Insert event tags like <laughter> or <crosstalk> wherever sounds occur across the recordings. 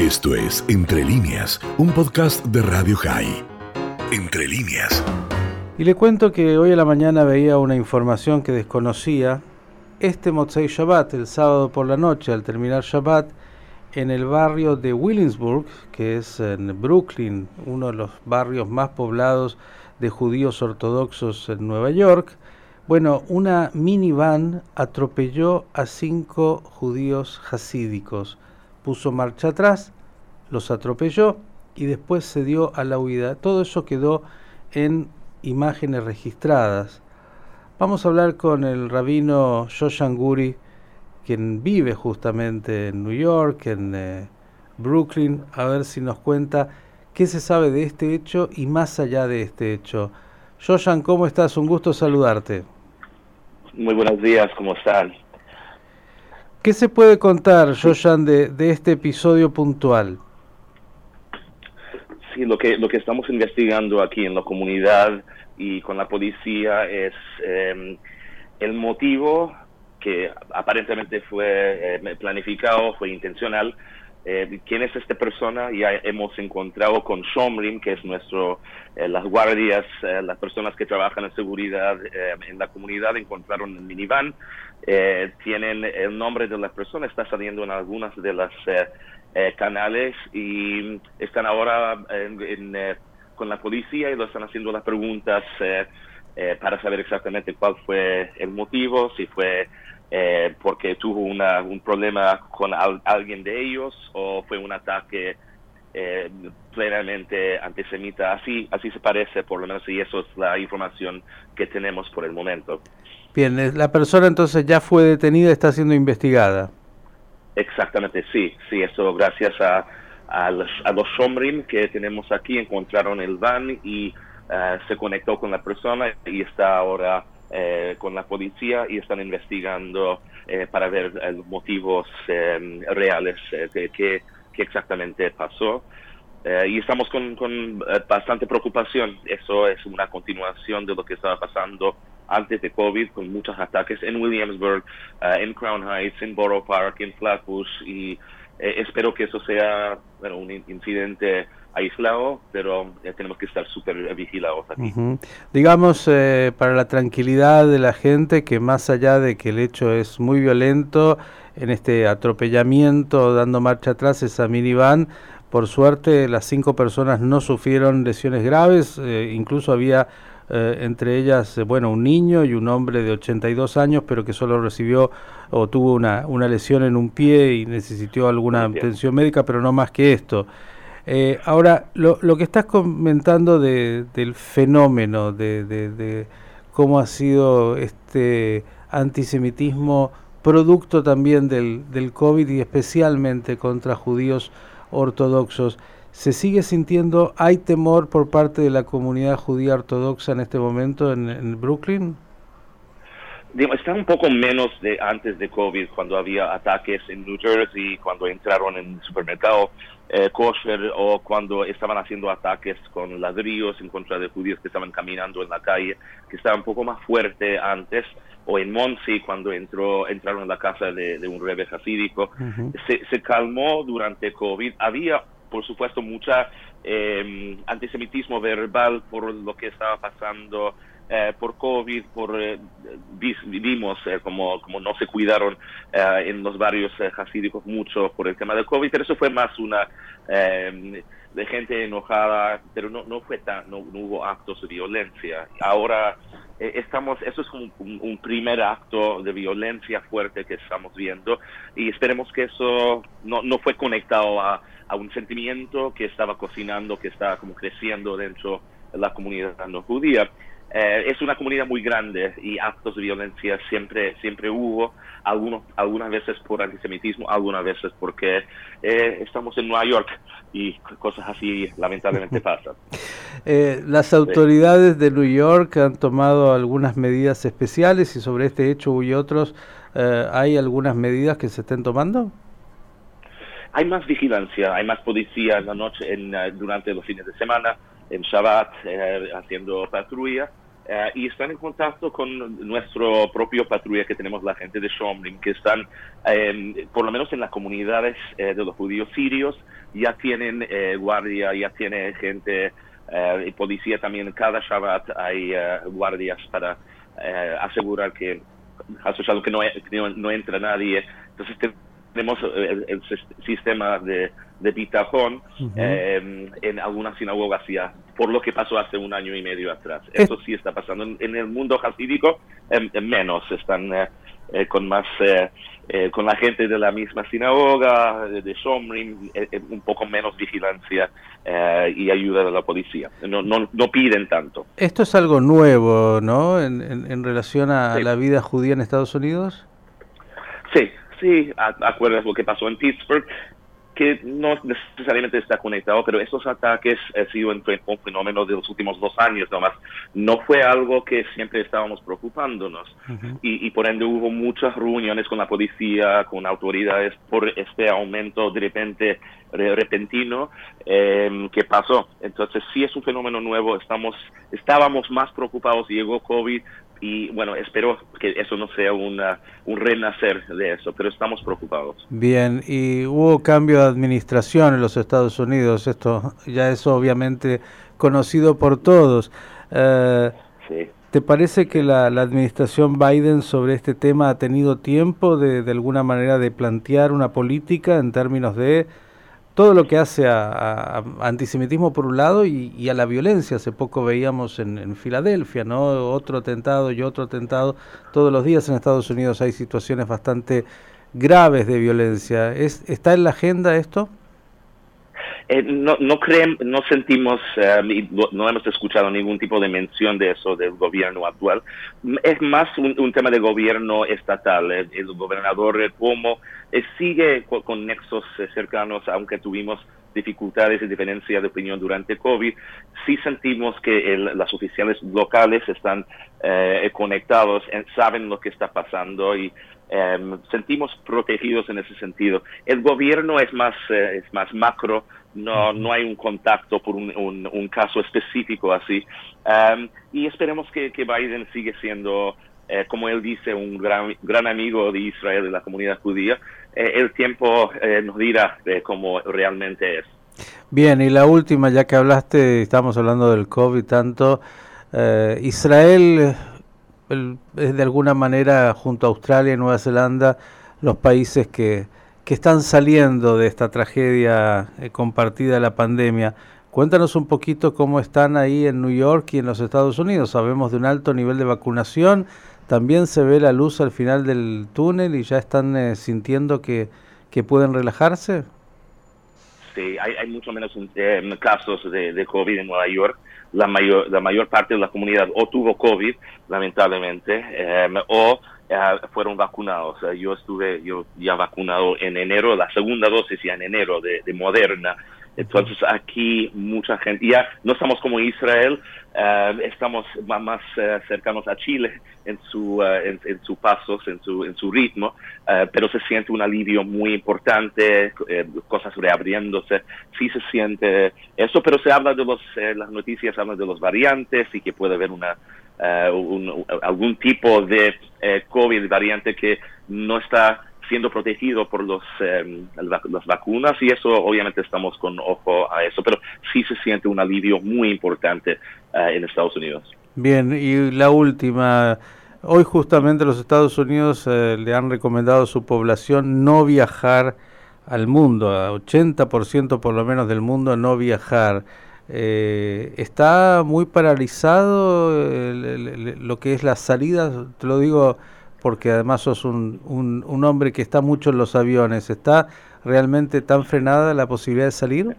Esto es Entre líneas, un podcast de Radio High. Entre líneas. Y le cuento que hoy a la mañana veía una información que desconocía. Este Motzei Shabbat, el sábado por la noche, al terminar Shabbat, en el barrio de Williamsburg, que es en Brooklyn, uno de los barrios más poblados de judíos ortodoxos en Nueva York, bueno, una minivan atropelló a cinco judíos hasídicos, puso marcha atrás, los atropelló y después se dio a la huida. Todo eso quedó en imágenes registradas. Vamos a hablar con el rabino Shoshan Guri, quien vive justamente en New York, en eh, Brooklyn, a ver si nos cuenta qué se sabe de este hecho y más allá de este hecho. Shoshan, ¿cómo estás? Un gusto saludarte. Muy buenos días, ¿cómo están? ¿Qué se puede contar, Shoshan, de, de este episodio puntual? Sí, lo que, lo que estamos investigando aquí en la comunidad y con la policía es eh, el motivo que aparentemente fue eh, planificado, fue intencional. Eh, ¿Quién es esta persona? Ya hemos encontrado con Shomrim, que es nuestro, eh, las guardias, eh, las personas que trabajan en seguridad eh, en la comunidad, encontraron el minivan. tienen el nombre de la persona, está saliendo en algunas de las canales y están ahora con la policía y lo están haciendo las preguntas para saber exactamente cuál fue el motivo, si fue eh, porque tuvo una, un problema con alguien de ellos o fue un ataque eh, plenamente antisemita. Así, así se parece, por lo menos, y eso es la información que tenemos por el momento. Bien, eh, la persona entonces ya fue detenida, está siendo investigada. Exactamente, sí, sí, eso gracias a, a los, a los Shomrim que tenemos aquí, encontraron el van y uh, se conectó con la persona y está ahora eh, con la policía y están investigando eh, para ver eh, los motivos em, reales de qué, exactamente pasó. y estamos con, con bastante preocupación. Eso es una continuación de lo que estaba pasando antes de COVID, con muchos ataques en Williamsburg, en Crown Heights, en Borough Park, en Flatbush, y espero que eso sea bueno, un incidente aislado, pero tenemos que estar súper vigilados aquí. Digamos, eh, para la tranquilidad de la gente, que más allá de que el hecho es muy violento, en este atropellamiento, dando marcha atrás, esa minivan, por suerte las cinco personas no sufrieron lesiones graves, eh, incluso había eh, entre ellas, bueno, un niño y un hombre de 82 años, pero que solo recibió o tuvo una, una lesión en un pie y necesitó alguna atención médica, pero no más que esto. Eh, ahora, lo, lo, que estás comentando de, del fenómeno, de, de, de, cómo ha sido este antisemitismo producto también del, del COVID y especialmente contra judíos ortodoxos, ¿se sigue sintiendo, hay temor por parte de la comunidad judía ortodoxa en este momento en, en Brooklyn? está un poco menos de antes de COVID, cuando había ataques en New Jersey, cuando entraron en el supermercado eh, kosher o cuando estaban haciendo ataques con ladrillos en contra de judíos que estaban caminando en la calle, que estaba un poco más fuerte antes, o en Monsi cuando entró, entraron en la casa de, de un rebe hasídico. se, se calmó durante COVID. Había, por supuesto, mucha eh, antisemitismo verbal por lo que estaba pasando eh, por COVID, por eh, eh, como, como no se cuidaron eh, en los barrios eh, hasídicos mucho por el tema del COVID, pero eso fue más una de gente enojada, pero no, no fue tan, no, no hubo actos de violencia. Ahora estamos, eso es un, un, un, primer acto de violencia fuerte que estamos viendo y esperemos que eso no, no fue conectado a, a un sentimiento que estaba cocinando, que estaba como creciendo dentro de la comunidad no judía. Eh, es una comunidad muy grande y actos de violencia siempre siempre hubo. Algunos algunas veces por antisemitismo algunas veces porque eh, estamos en Nueva York y cosas así lamentablemente <laughs> pasan. Eh, las autoridades de New York han tomado algunas medidas especiales y sobre este hecho y otros eh, hay algunas medidas que se estén tomando hay más vigilancia hay más policía en la noche en, durante los fines de semana en Shabbat haciendo patrulla y están en contacto con nuestro propio patrulla que tenemos, la gente de Shomrim, que están, em, por lo menos en las comunidades de los judíos sirios, ya tienen guardia, ya tiene gente y policía también. Cada Shabbat hay guardias para asegurar que que no, que no, entra nadie. Entonces tenemos el, sistema de, de bitajón eh, en algunas sinagogas ya, por lo que pasó hace un año y medio atrás. Eso sí está pasando. En, el mundo hasídico em, em, menos, están eh, eh, con más... con la gente de la misma sinagoga, de, de Shomrim, un poco menos vigilancia y ayuda de la policía. No, no, no, piden tanto. Esto es algo nuevo, ¿no? En, en, relación a la vida judía en Estados Unidos. Sí, sí, acuerdas lo que pasó en Pittsburgh, que no necesariamente está conectado, pero esos ataques han sido un fenómeno de los últimos dos años nomás. No fue algo que siempre estábamos preocupándonos. y, y, por ende hubo muchas reuniones con la policía, con autoridades por este aumento de repente repentino eh, que pasó. Entonces sí es un fenómeno nuevo. Estamos, estábamos más preocupados. Llegó COVID, y bueno, espero que eso no sea una, un renacer de eso, pero estamos preocupados. Bien, y hubo cambio de administración en los Estados Unidos, esto ya es obviamente conocido por todos. Eh, ¿Te parece que la, la, administración Biden sobre este tema ha tenido tiempo de, de alguna manera de plantear una política en términos de todo lo que hace a, antisemitismo por un lado y, a la violencia. Hace poco veíamos en, Filadelfia, ¿no? Otro atentado y otro atentado. Todos los días en Estados Unidos hay situaciones bastante graves de violencia. ¿Es, ¿Está en la agenda esto? Eh, no, no, creen, no sentimos, eh, no hemos escuchado ningún tipo de mención de eso del gobierno actual. Es más un, tema de gobierno estatal. El, gobernador Cuomo eh, sigue con, nexos cercanos, aunque tuvimos dificultades y diferencias de opinión durante COVID, sí sentimos que las oficiales locales están conectados, saben lo que está pasando y Em, sentimos protegidos en ese sentido. El gobierno es más, eh, es más macro, no, no hay un contacto por un, un, caso específico así. Em, y esperemos que, que, Biden sigue siendo, eh, como él dice, un gran, gran amigo de Israel, de la comunidad judía. Eh, el tiempo nos dirá cómo realmente es. Bien, y la última, ya que hablaste, estamos hablando del COVID tanto, Israel es de alguna manera junto a Australia y Nueva Zelanda los países que, que están saliendo de esta tragedia eh, compartida de la pandemia. Cuéntanos un poquito cómo están ahí en New York y en los Estados Unidos. Sabemos de un alto nivel de vacunación, también se ve la luz al final del túnel y ya están eh, sintiendo que, que pueden relajarse. Sí, hay, hay mucho menos eh, casos de, de COVID en Nueva York la mayor, la mayor parte de la comunidad o tuvo COVID, lamentablemente, em, o eh, fueron vacunados. yo estuve yo ya vacunado en enero, la segunda dosis ya en enero de, de Moderna. Entonces aquí mucha gente, ya no estamos como Israel, eh, estamos más eh, cercanos a Chile en su eh, en, sus pasos, en su en su ritmo, pero se siente un alivio muy importante, cosas reabriéndose, sí se siente eso, pero se habla de los las noticias hablan de los variantes y que puede haber una algún tipo de COVID variante que no está siendo protegido por los, em, las vacunas y eso obviamente estamos con ojo a eso, pero sí se siente un alivio muy importante eh, en Estados Unidos. Bien, y la última, hoy justamente los Estados Unidos eh, le han recomendado a su población no viajar al mundo, a 80% por lo menos del mundo no viajar. Eh, está muy paralizado lo que es la salida, te lo digo porque además sos un, un, hombre que está mucho en los aviones. ¿Está realmente tan frenada la posibilidad de salir?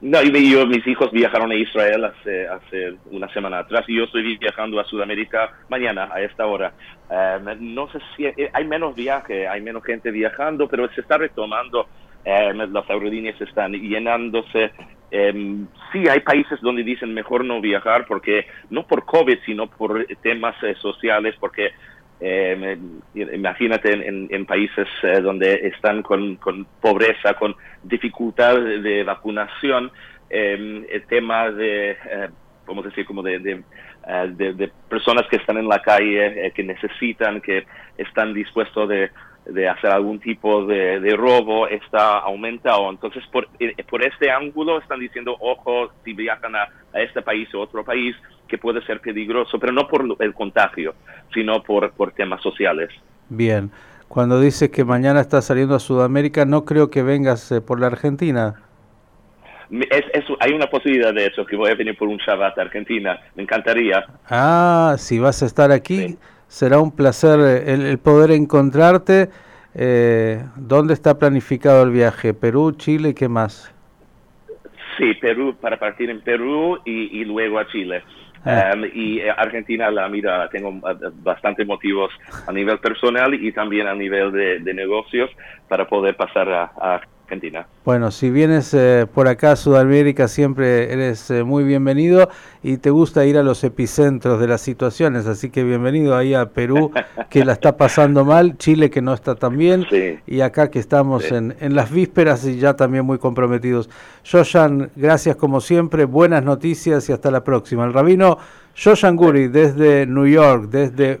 No, yo, mis hijos viajaron a Israel hace, hace una semana atrás y yo estoy viajando a Sudamérica mañana a esta hora. Em, no sé si eh, hay menos viaje, hay menos gente viajando, pero se está retomando. Em, las aerolíneas están llenándose. Em, sí, hay países donde dicen mejor no viajar porque no por COVID, sino por temas eh, sociales, porque eh, imagínate en, países eh, donde están con, pobreza, con dificultad de, vacunación, em, el tema de, eh, vamos a decir, como de, de, eh, personas que están en la calle, que necesitan, que están dispuestos de, de hacer algún tipo de, robo está aumentado. Entonces, por, por este ángulo están diciendo, ojo, si viajan a, a, este país o otro país, que puede ser peligroso, pero no por el contagio, sino por, por temas sociales. Bien, cuando dices que mañana estás saliendo a Sudamérica, no creo que vengas eh, por la Argentina. Es, hay una posibilidad de eso, que voy a venir por un Shabbat a Argentina. Me encantaría. Ah, si vas a estar aquí, será un placer eh, el, poder encontrarte. Eh, ¿Dónde está planificado el viaje? ¿Perú, Chile, qué más? Sí, Perú, para partir en Perú y luego a Chile. Ah. Um, y eh, Argentina la mira, tengo uh, bastantes motivos a nivel personal y también a nivel de, negocios para poder pasar a Argentina. Bueno, si vienes eh, por acá a Sudamérica siempre eres eh, muy bienvenido y te gusta ir a los epicentros de las situaciones, así que bienvenido ahí a Perú <laughs> que la está pasando mal, Chile que no está tan bien y acá que estamos en, en, las vísperas y ya también muy comprometidos. Joshan, gracias como siempre, buenas noticias y hasta la próxima. El rabino Joshan Guri desde New York, desde